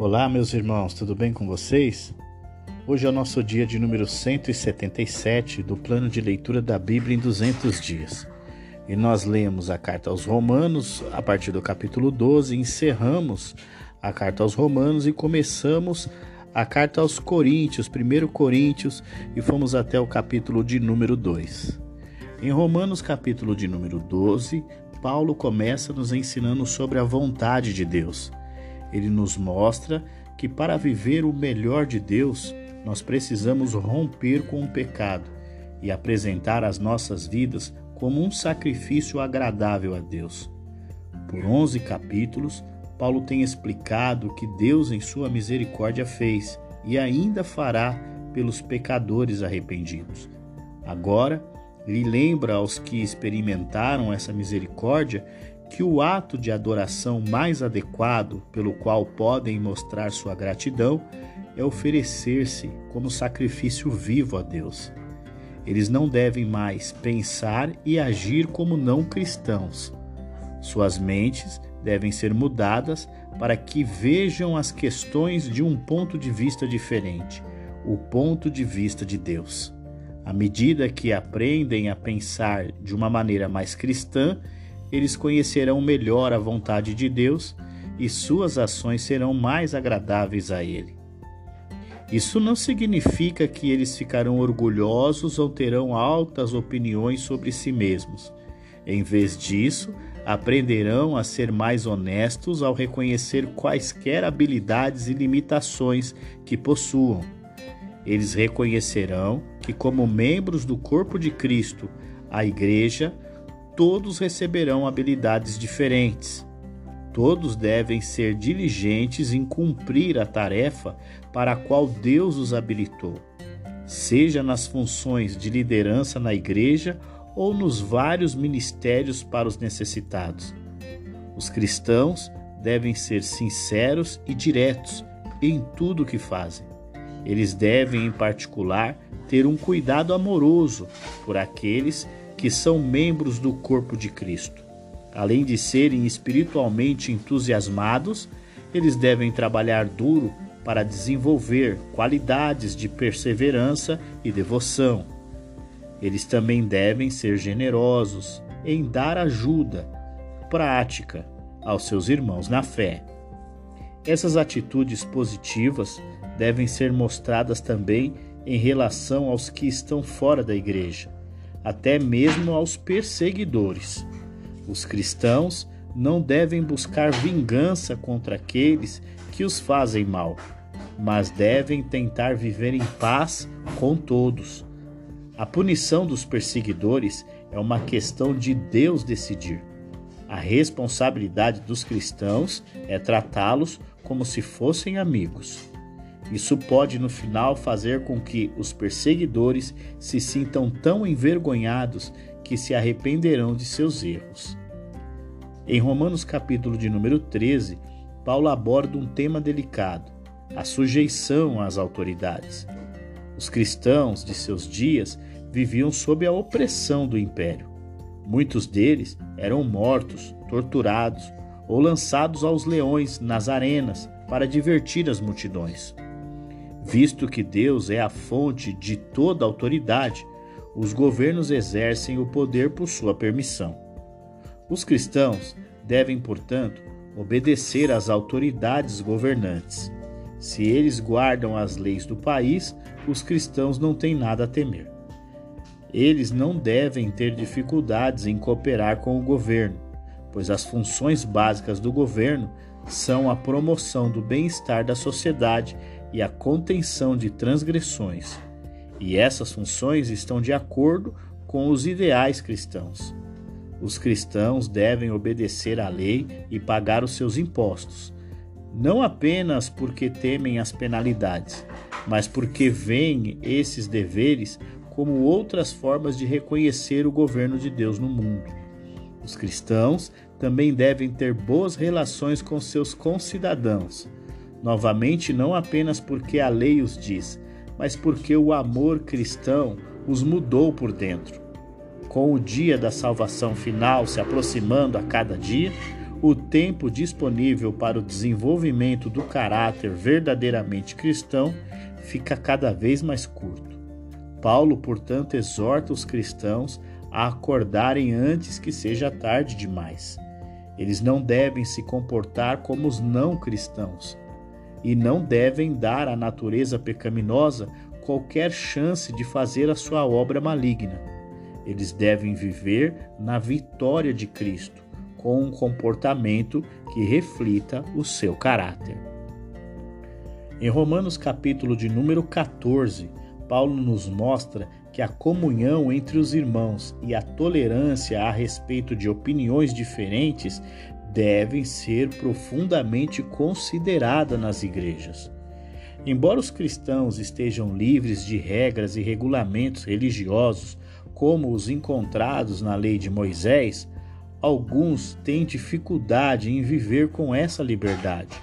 Olá, meus irmãos, tudo bem com vocês? Hoje é o nosso dia de número 177 do plano de leitura da Bíblia em 200 dias. E nós lemos a carta aos Romanos a partir do capítulo 12, encerramos a carta aos Romanos e começamos a carta aos Coríntios, 1 Coríntios, e fomos até o capítulo de número 2. Em Romanos, capítulo de número 12, Paulo começa nos ensinando sobre a vontade de Deus. Ele nos mostra que para viver o melhor de Deus, nós precisamos romper com o pecado e apresentar as nossas vidas como um sacrifício agradável a Deus. Por 11 capítulos, Paulo tem explicado o que Deus, em sua misericórdia, fez e ainda fará pelos pecadores arrependidos. Agora, ele lembra aos que experimentaram essa misericórdia que o ato de adoração mais adequado pelo qual podem mostrar sua gratidão é oferecer-se como sacrifício vivo a Deus. Eles não devem mais pensar e agir como não cristãos. Suas mentes devem ser mudadas para que vejam as questões de um ponto de vista diferente, o ponto de vista de Deus. À medida que aprendem a pensar de uma maneira mais cristã, eles conhecerão melhor a vontade de Deus e suas ações serão mais agradáveis a Ele. Isso não significa que eles ficarão orgulhosos ou terão altas opiniões sobre si mesmos. Em vez disso, aprenderão a ser mais honestos ao reconhecer quaisquer habilidades e limitações que possuam. Eles reconhecerão que, como membros do corpo de Cristo, a Igreja, todos receberão habilidades diferentes. Todos devem ser diligentes em cumprir a tarefa para a qual Deus os habilitou, seja nas funções de liderança na igreja ou nos vários ministérios para os necessitados. Os cristãos devem ser sinceros e diretos em tudo o que fazem. Eles devem, em particular, ter um cuidado amoroso por aqueles que são membros do corpo de Cristo. Além de serem espiritualmente entusiasmados, eles devem trabalhar duro para desenvolver qualidades de perseverança e devoção. Eles também devem ser generosos em dar ajuda prática aos seus irmãos na fé. Essas atitudes positivas devem ser mostradas também em relação aos que estão fora da igreja até mesmo aos perseguidores. Os cristãos não devem buscar vingança contra aqueles que os fazem mal, mas devem tentar viver em paz com todos. A punição dos perseguidores é uma questão de Deus decidir. A responsabilidade dos cristãos é tratá-los como se fossem amigos. Isso pode no final fazer com que os perseguidores se sintam tão envergonhados que se arrependerão de seus erros. Em Romanos capítulo de número 13, Paulo aborda um tema delicado: a sujeição às autoridades. Os cristãos de seus dias viviam sob a opressão do império. Muitos deles eram mortos, torturados ou lançados aos leões nas arenas para divertir as multidões. Visto que Deus é a fonte de toda autoridade, os governos exercem o poder por sua permissão. Os cristãos devem, portanto, obedecer às autoridades governantes. Se eles guardam as leis do país, os cristãos não têm nada a temer. Eles não devem ter dificuldades em cooperar com o governo, pois as funções básicas do governo são a promoção do bem-estar da sociedade e a contenção de transgressões, e essas funções estão de acordo com os ideais cristãos. Os cristãos devem obedecer à lei e pagar os seus impostos, não apenas porque temem as penalidades, mas porque veem esses deveres como outras formas de reconhecer o governo de Deus no mundo. Os cristãos também devem ter boas relações com seus concidadãos Novamente, não apenas porque a lei os diz, mas porque o amor cristão os mudou por dentro. Com o dia da salvação final se aproximando a cada dia, o tempo disponível para o desenvolvimento do caráter verdadeiramente cristão fica cada vez mais curto. Paulo, portanto, exorta os cristãos a acordarem antes que seja tarde demais. Eles não devem se comportar como os não cristãos e não devem dar à natureza pecaminosa qualquer chance de fazer a sua obra maligna. Eles devem viver na vitória de Cristo, com um comportamento que reflita o seu caráter. Em Romanos capítulo de número 14, Paulo nos mostra que a comunhão entre os irmãos e a tolerância a respeito de opiniões diferentes devem ser profundamente considerada nas igrejas. Embora os cristãos estejam livres de regras e regulamentos religiosos, como os encontrados na lei de Moisés, alguns têm dificuldade em viver com essa liberdade.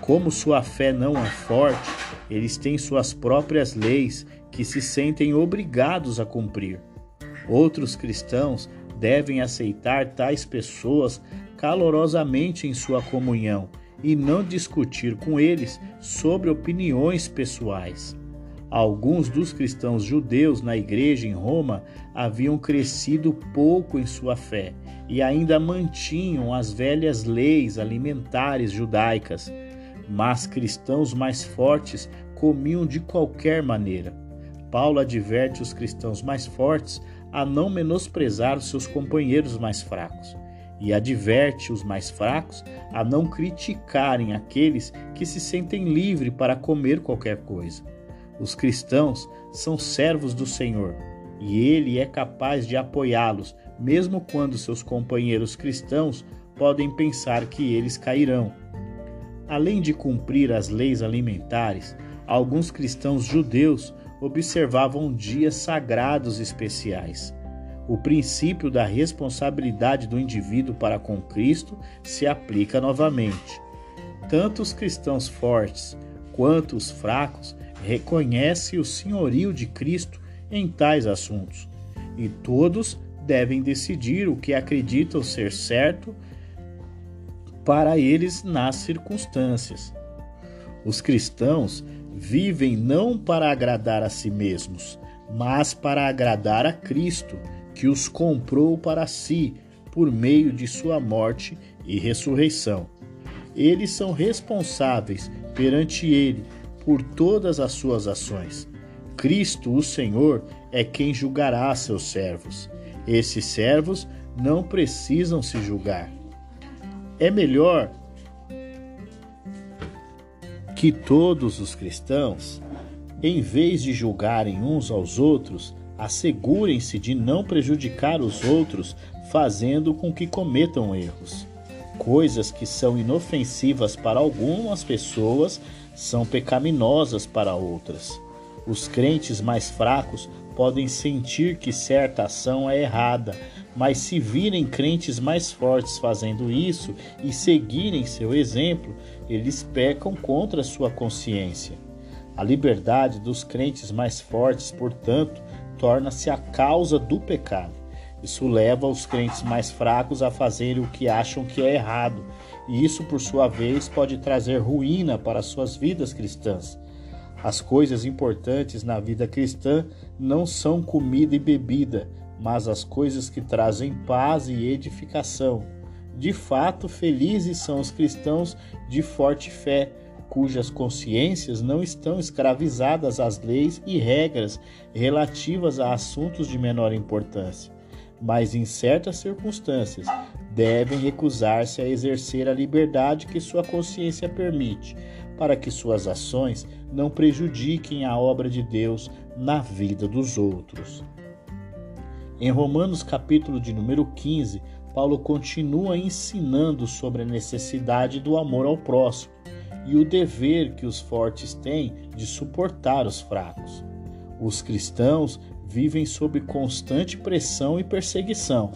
Como sua fé não é forte, eles têm suas próprias leis que se sentem obrigados a cumprir. Outros cristãos devem aceitar tais pessoas calorosamente em sua comunhão e não discutir com eles sobre opiniões pessoais. Alguns dos cristãos judeus na igreja em Roma haviam crescido pouco em sua fé e ainda mantinham as velhas leis alimentares judaicas, mas cristãos mais fortes comiam de qualquer maneira. Paulo adverte os cristãos mais fortes a não menosprezar os seus companheiros mais fracos e adverte os mais fracos a não criticarem aqueles que se sentem livres para comer qualquer coisa. Os cristãos são servos do Senhor e ele é capaz de apoiá-los, mesmo quando seus companheiros cristãos podem pensar que eles cairão. Além de cumprir as leis alimentares, alguns cristãos judeus observavam dias sagrados especiais. O princípio da responsabilidade do indivíduo para com Cristo se aplica novamente. Tanto os cristãos fortes quanto os fracos reconhecem o senhorio de Cristo em tais assuntos, e todos devem decidir o que acreditam ser certo para eles nas circunstâncias. Os cristãos vivem não para agradar a si mesmos, mas para agradar a Cristo que os comprou para si por meio de sua morte e ressurreição. Eles são responsáveis perante Ele por todas as suas ações. Cristo, o Senhor, é quem julgará seus servos. Esses servos não precisam se julgar. É melhor que todos os cristãos, em vez de julgarem uns aos outros, assegurem-se de não prejudicar os outros fazendo com que cometam erros. Coisas que são inofensivas para algumas pessoas são pecaminosas para outras. Os crentes mais fracos podem sentir que certa ação é errada, mas se virem crentes mais fortes fazendo isso e seguirem seu exemplo, eles pecam contra sua consciência. A liberdade dos crentes mais fortes, portanto, torna-se a causa do pecado. Isso leva os crentes mais fracos a fazerem o que acham que é errado, e isso, por sua vez, pode trazer ruína para suas vidas cristãs. As coisas importantes na vida cristã não são comida e bebida, mas as coisas que trazem paz e edificação. De fato, felizes são os cristãos de forte fé, cujas consciências não estão escravizadas às leis e regras relativas a assuntos de menor importância, mas em certas circunstâncias devem recusar-se a exercer a liberdade que sua consciência permite, para que suas ações não prejudiquem a obra de Deus na vida dos outros. Em Romanos capítulo de número 15, Paulo continua ensinando sobre a necessidade do amor ao próximo e o dever que os fortes têm de suportar os fracos. Os cristãos vivem sob constante pressão e perseguição.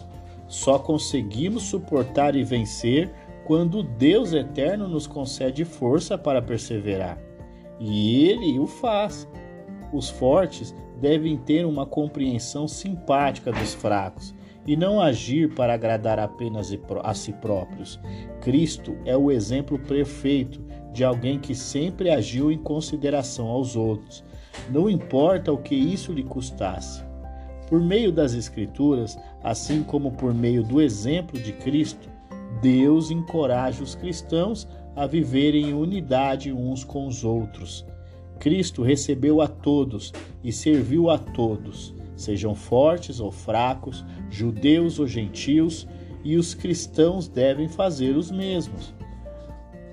Só conseguimos suportar e vencer quando Deus eterno nos concede força para perseverar. E Ele o faz. Os fortes devem ter uma compreensão simpática dos fracos e não agir para agradar apenas a si próprios. Cristo é o exemplo perfeito de alguém que sempre agiu em consideração aos outros, não importa o que isso lhe custasse. Por meio das Escrituras, assim como por meio do exemplo de Cristo, Deus encoraja os cristãos a viverem em unidade uns com os outros. Cristo recebeu a todos e serviu a todos, sejam fortes ou fracos, judeus ou gentios, e os cristãos devem fazer os mesmos.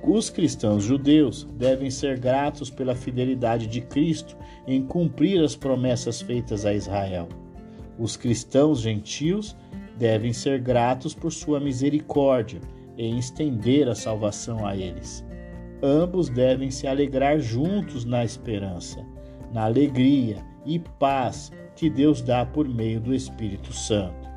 Os cristãos judeus devem ser gratos pela fidelidade de Cristo em cumprir as promessas feitas a Israel. Os cristãos gentios devem ser gratos por sua misericórdia em estender a salvação a eles. Ambos devem se alegrar juntos na esperança, na alegria e paz que Deus dá por meio do Espírito Santo.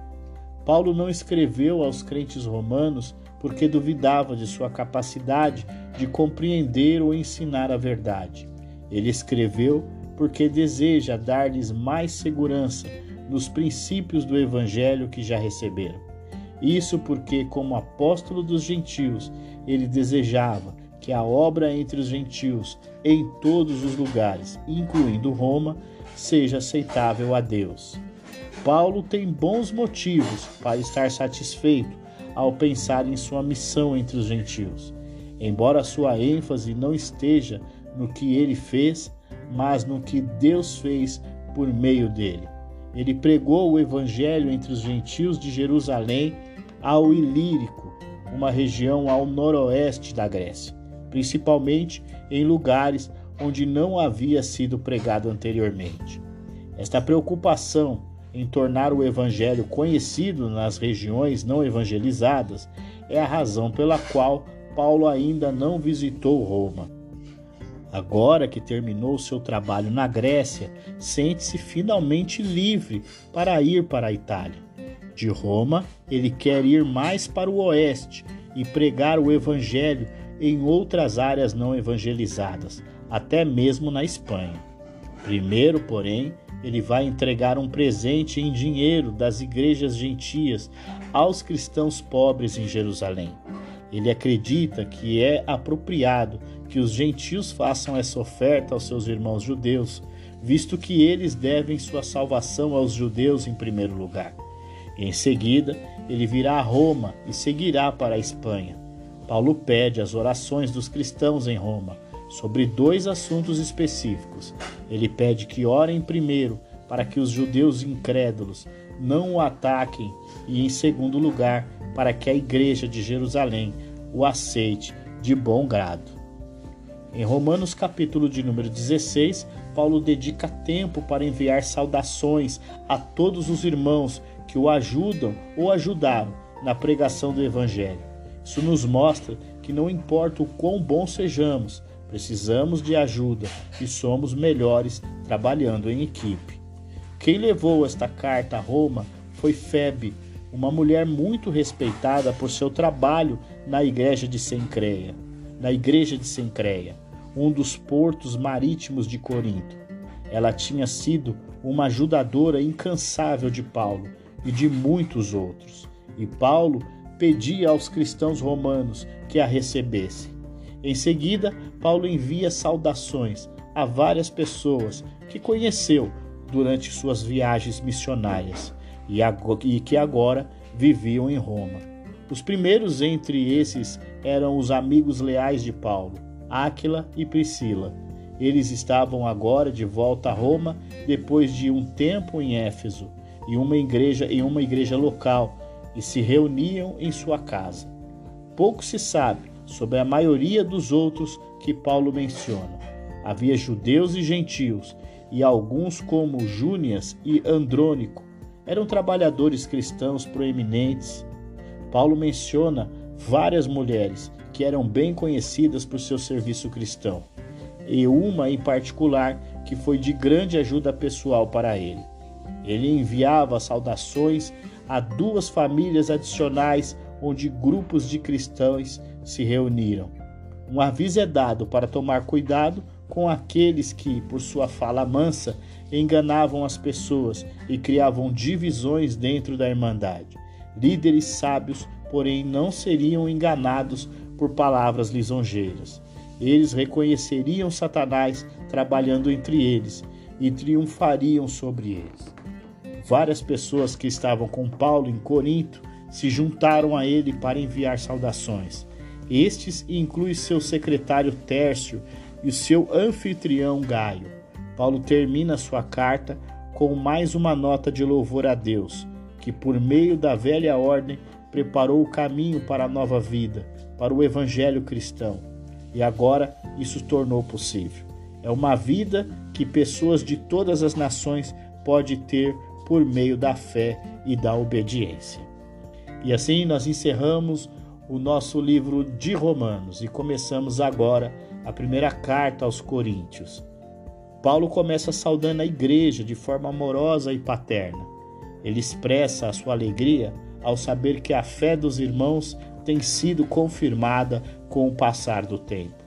Paulo não escreveu aos crentes romanos porque duvidava de sua capacidade de compreender ou ensinar a verdade. Ele escreveu porque deseja dar-lhes mais segurança nos princípios do Evangelho que já receberam. Isso porque, como apóstolo dos gentios, ele desejava que a obra entre os gentios, em todos os lugares, incluindo Roma, seja aceitável a Deus. Paulo tem bons motivos para estar satisfeito ao pensar em sua missão entre os gentios. Embora sua ênfase não esteja no que ele fez, mas no que Deus fez por meio dele. Ele pregou o evangelho entre os gentios de Jerusalém ao Ilírico, uma região ao noroeste da Grécia, principalmente em lugares onde não havia sido pregado anteriormente. Esta preocupação em tornar o evangelho conhecido nas regiões não evangelizadas é a razão pela qual Paulo ainda não visitou Roma. Agora que terminou seu trabalho na Grécia, sente-se finalmente livre para ir para a Itália. De Roma, ele quer ir mais para o oeste e pregar o evangelho em outras áreas não evangelizadas, até mesmo na Espanha. Primeiro, porém, ele vai entregar um presente em dinheiro das igrejas gentias aos cristãos pobres em Jerusalém. Ele acredita que é apropriado que os gentios façam essa oferta aos seus irmãos judeus, visto que eles devem sua salvação aos judeus em primeiro lugar. Em seguida, ele virá a Roma e seguirá para a Espanha. Paulo pede as orações dos cristãos em Roma sobre dois assuntos específicos. Ele pede que orem primeiro para que os judeus incrédulos não o ataquem e, em segundo lugar, para que a igreja de Jerusalém o aceite de bom grado. Em Romanos capítulo de número 16, Paulo dedica tempo para enviar saudações a todos os irmãos que o ajudam ou ajudaram na pregação do evangelho. Isso nos mostra que não importa o quão bom sejamos, precisamos de ajuda e somos melhores trabalhando em equipe. Quem levou esta carta a Roma foi Febe, uma mulher muito respeitada por seu trabalho na igreja de Sencreia. Na igreja de Sencreia um dos portos marítimos de Corinto. Ela tinha sido uma ajudadora incansável de Paulo e de muitos outros, e Paulo pedia aos cristãos romanos que a recebessem. Em seguida, Paulo envia saudações a várias pessoas que conheceu durante suas viagens missionárias e que agora viviam em Roma. Os primeiros entre esses eram os amigos leais de Paulo, Áquila e Priscila. Eles estavam agora de volta a Roma depois de um tempo em Éfeso e uma igreja em uma igreja local e se reuniam em sua casa. Pouco se sabe sobre a maioria dos outros que Paulo menciona. Havia judeus e gentios, e alguns como Júnias e Andrônico eram trabalhadores cristãos proeminentes. Paulo menciona várias mulheres que eram bem conhecidas por seu serviço cristão, e uma em particular que foi de grande ajuda pessoal para ele. Ele enviava saudações a duas famílias adicionais onde grupos de cristãos se reuniram. Um aviso é dado para tomar cuidado com aqueles que, por sua fala mansa, enganavam as pessoas e criavam divisões dentro da Irmandade. Líderes sábios, porém, não seriam enganados por palavras lisonjeiras. Eles reconheceriam Satanás trabalhando entre eles e triunfariam sobre eles. Várias pessoas que estavam com Paulo em Corinto se juntaram a ele para enviar saudações. Estes incluem seu secretário Tércio e seu anfitrião Gaio. Paulo termina sua carta com mais uma nota de louvor a Deus, que por meio da velha ordem preparou o caminho para a nova vida, para o evangelho cristão. E agora isso tornou possível. É uma vida que pessoas de todas as nações podem ter por meio da fé e da obediência. E assim nós encerramos o nosso livro de Romanos e começamos agora a primeira carta aos Coríntios. Paulo começa saudando a igreja de forma amorosa e paterna. Ele expressa a sua alegria ao saber que a fé dos irmãos tem sido confirmada com o passar do tempo.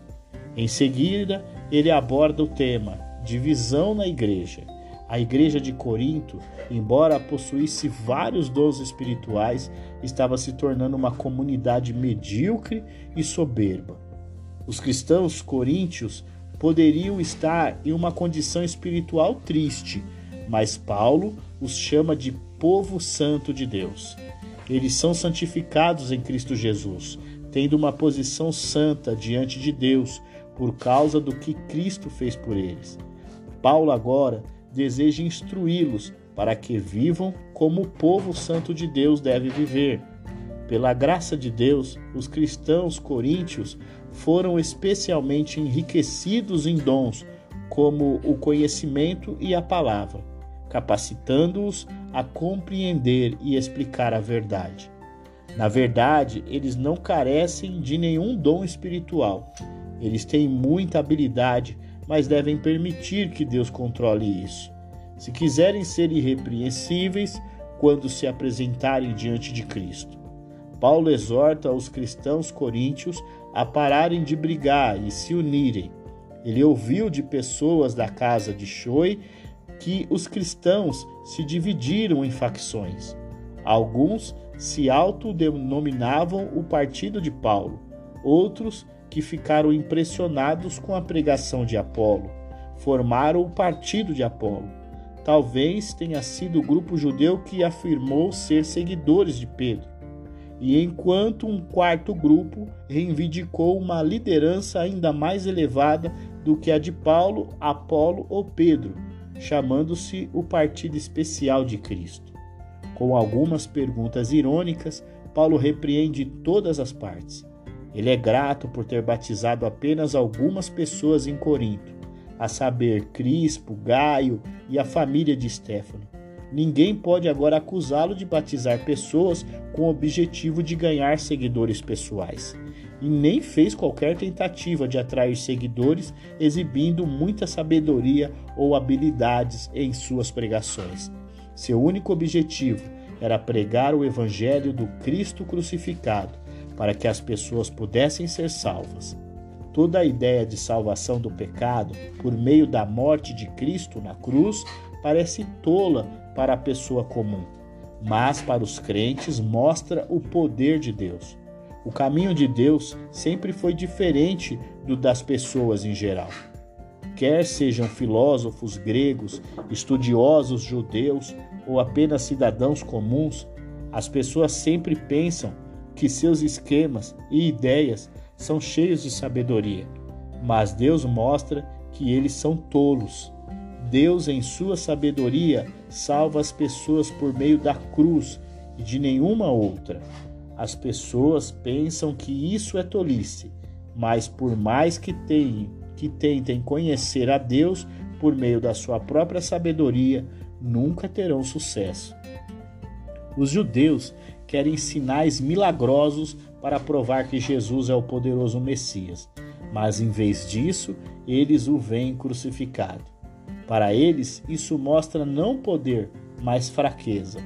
Em seguida, ele aborda o tema divisão na igreja. A igreja de Corinto, embora possuísse vários dons espirituais, estava se tornando uma comunidade medíocre e soberba. Os cristãos coríntios poderiam estar em uma condição espiritual triste, mas Paulo os chama de povo santo de Deus. Eles são santificados em Cristo Jesus, tendo uma posição santa diante de Deus por causa do que Cristo fez por eles. Paulo agora deseja instruí-los para que vivam como o povo santo de Deus deve viver. Pela graça de Deus, os cristãos coríntios foram especialmente enriquecidos em dons, como o conhecimento e a palavra, capacitando-os a compreender e explicar a verdade. Na verdade, eles não carecem de nenhum dom espiritual. Eles têm muita habilidade, mas devem permitir que Deus controle isso. Se quiserem ser irrepreensíveis quando se apresentarem diante de Cristo. Paulo exorta os cristãos coríntios a pararem de brigar e se unirem. Ele ouviu de pessoas da casa de Choi que os cristãos se dividiram em facções. Alguns se autodenominavam o partido de Paulo, outros, que ficaram impressionados com a pregação de Apolo, formaram o partido de Apolo. Talvez tenha sido o grupo judeu que afirmou ser seguidores de Pedro e enquanto um quarto grupo reivindicou uma liderança ainda mais elevada do que a de Paulo, Apolo ou Pedro, chamando-se o Partido Especial de Cristo. Com algumas perguntas irônicas, Paulo repreende todas as partes. Ele é grato por ter batizado apenas algumas pessoas em Corinto, a saber, Crispo, Gaio e a família de Stefano. Ninguém pode agora acusá-lo de batizar pessoas com o objetivo de ganhar seguidores pessoais. E nem fez qualquer tentativa de atrair seguidores exibindo muita sabedoria ou habilidades em suas pregações. Seu único objetivo era pregar o evangelho do Cristo crucificado, para que as pessoas pudessem ser salvas. Toda a ideia de salvação do pecado por meio da morte de Cristo na cruz parece tola para a pessoa comum, mas para os crentes mostra o poder de Deus. O caminho de Deus sempre foi diferente do das pessoas em geral. Quer sejam filósofos gregos, estudiosos judeus ou apenas cidadãos comuns, as pessoas sempre pensam que seus esquemas e ideias são cheios de sabedoria, mas Deus mostra que eles são tolos Deus, em sua sabedoria, salva as pessoas por meio da cruz e de nenhuma outra. As pessoas pensam que isso é tolice, mas por mais que tenham, que tentem conhecer a Deus por meio da sua própria sabedoria, nunca terão sucesso. Os judeus querem sinais milagrosos para provar que Jesus é o poderoso Messias, mas em vez disso, eles o veem crucificado. Para eles, isso mostra não poder, mas fraqueza.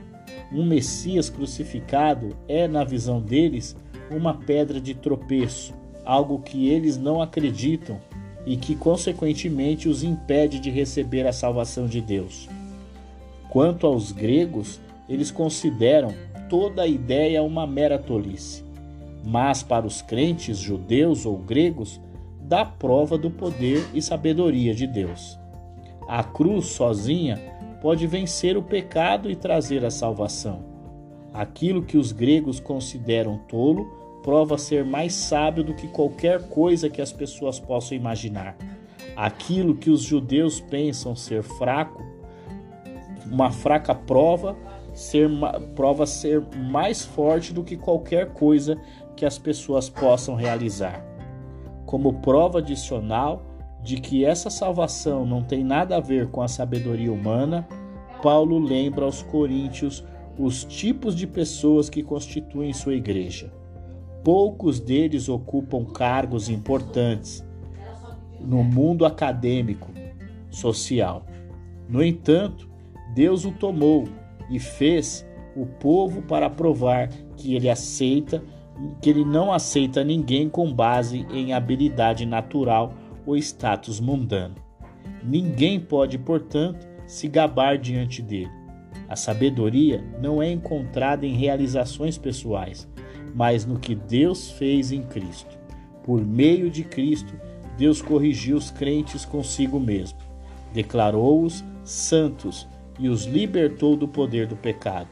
Um Messias crucificado é, na visão deles, uma pedra de tropeço, algo que eles não acreditam e que, consequentemente, os impede de receber a salvação de Deus. Quanto aos gregos, eles consideram toda a ideia uma mera tolice. Mas para os crentes judeus ou gregos, dá prova do poder e sabedoria de Deus. A cruz sozinha pode vencer o pecado e trazer a salvação. Aquilo que os gregos consideram tolo prova ser mais sábio do que qualquer coisa que as pessoas possam imaginar. Aquilo que os judeus pensam ser fraco, uma fraca prova, ser prova ser mais forte do que qualquer coisa que as pessoas possam realizar. Como prova adicional de que essa salvação não tem nada a ver com a sabedoria humana, Paulo lembra aos coríntios os tipos de pessoas que constituem sua igreja. Poucos deles ocupam cargos importantes no mundo acadêmico, social. No entanto, Deus o tomou e fez o povo para provar que ele aceita, que ele não aceita ninguém com base em habilidade natural ou status mundano. Ninguém pode, portanto, se gabar diante dele. A sabedoria não é encontrada em realizações pessoais, mas no que Deus fez em Cristo. Por meio de Cristo, Deus corrigiu os crentes consigo mesmo, declarou-os santos e os libertou do poder do pecado.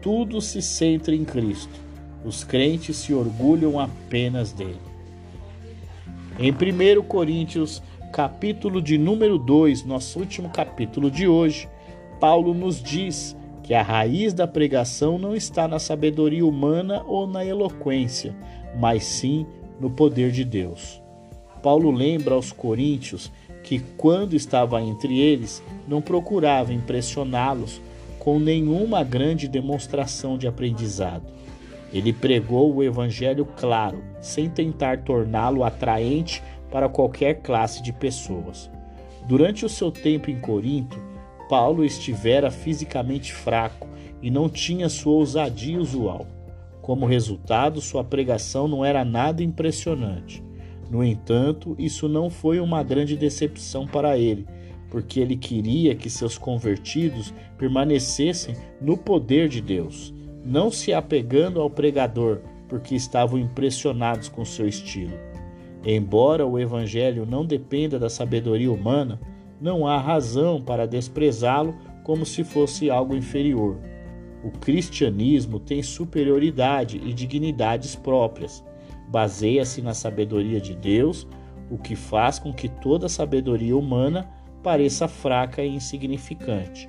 Tudo se centra em Cristo. Os crentes se orgulham apenas dele. Em 1 Coríntios, capítulo de número 2, nosso último capítulo de hoje, Paulo nos diz que a raiz da pregação não está na sabedoria humana ou na eloquência, mas sim no poder de Deus. Paulo lembra aos coríntios que, quando estava entre eles, não procurava impressioná-los com nenhuma grande demonstração de aprendizado. Ele pregou o evangelho claro, sem tentar torná-lo atraente para qualquer classe de pessoas. Durante o seu tempo em Corinto, Paulo estivera fisicamente fraco e não tinha sua ousadia usual. Como resultado, sua pregação não era nada impressionante. No entanto, isso não foi uma grande decepção para ele, porque ele queria que seus convertidos permanecessem no poder de Deus, não se apegando ao pregador, porque estavam impressionados com seu estilo. Embora o evangelho não dependa da sabedoria humana, não há razão para desprezá-lo como se fosse algo inferior. O cristianismo tem superioridade e dignidades próprias. Baseia-se na sabedoria de Deus, o que faz com que toda sabedoria humana pareça fraca e insignificante.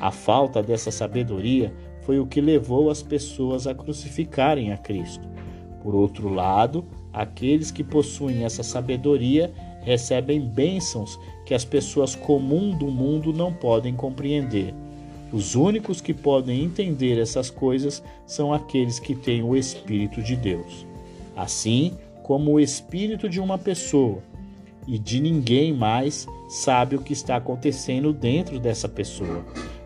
A falta dessa sabedoria foi o que levou as pessoas a crucificarem a Cristo. Por outro lado, aqueles que possuem essa sabedoria recebem bênçãos que as pessoas comuns do mundo não podem compreender. Os únicos que podem entender essas coisas são aqueles que têm o Espírito de Deus. Assim como o espírito de uma pessoa e de ninguém mais sabe o que está acontecendo dentro dessa pessoa.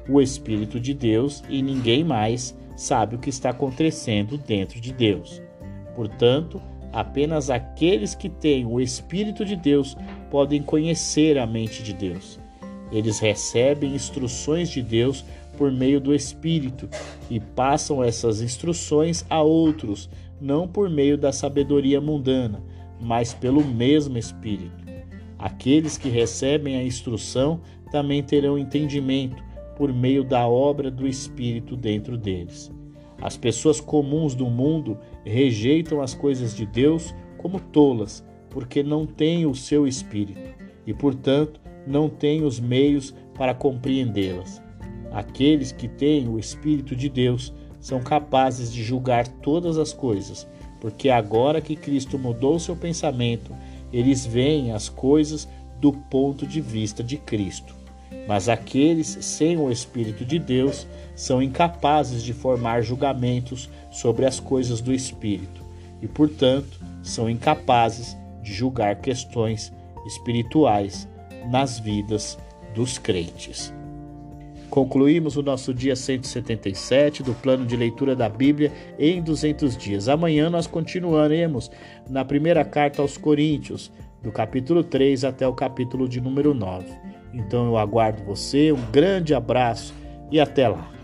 O Espírito de Deus e ninguém mais sabe o que está acontecendo dentro de Deus. Portanto, Apenas aqueles que têm o Espírito de Deus podem conhecer a mente de Deus. Eles recebem instruções de Deus por meio do Espírito e passam essas instruções a outros, não por meio da sabedoria mundana, mas pelo mesmo Espírito. Aqueles que recebem a instrução também terão entendimento por meio da obra do Espírito dentro deles. As pessoas comuns do mundo rejeitam as coisas de Deus como tolas, porque não têm o seu espírito e, portanto, não têm os meios para compreendê-las. Aqueles que têm o Espírito de Deus são capazes de julgar todas as coisas, porque agora que Cristo mudou seu pensamento, eles veem as coisas do ponto de vista de Cristo. Mas aqueles sem o Espírito de Deus são incapazes de formar julgamentos sobre as coisas do Espírito e, portanto, são incapazes de julgar questões espirituais nas vidas dos crentes. Concluímos o nosso dia 177 do plano de leitura da Bíblia em 200 dias. Amanhã nós continuaremos na primeira carta aos Coríntios do capítulo 3 até o capítulo de número 9. Então eu aguardo você, um grande abraço e até lá.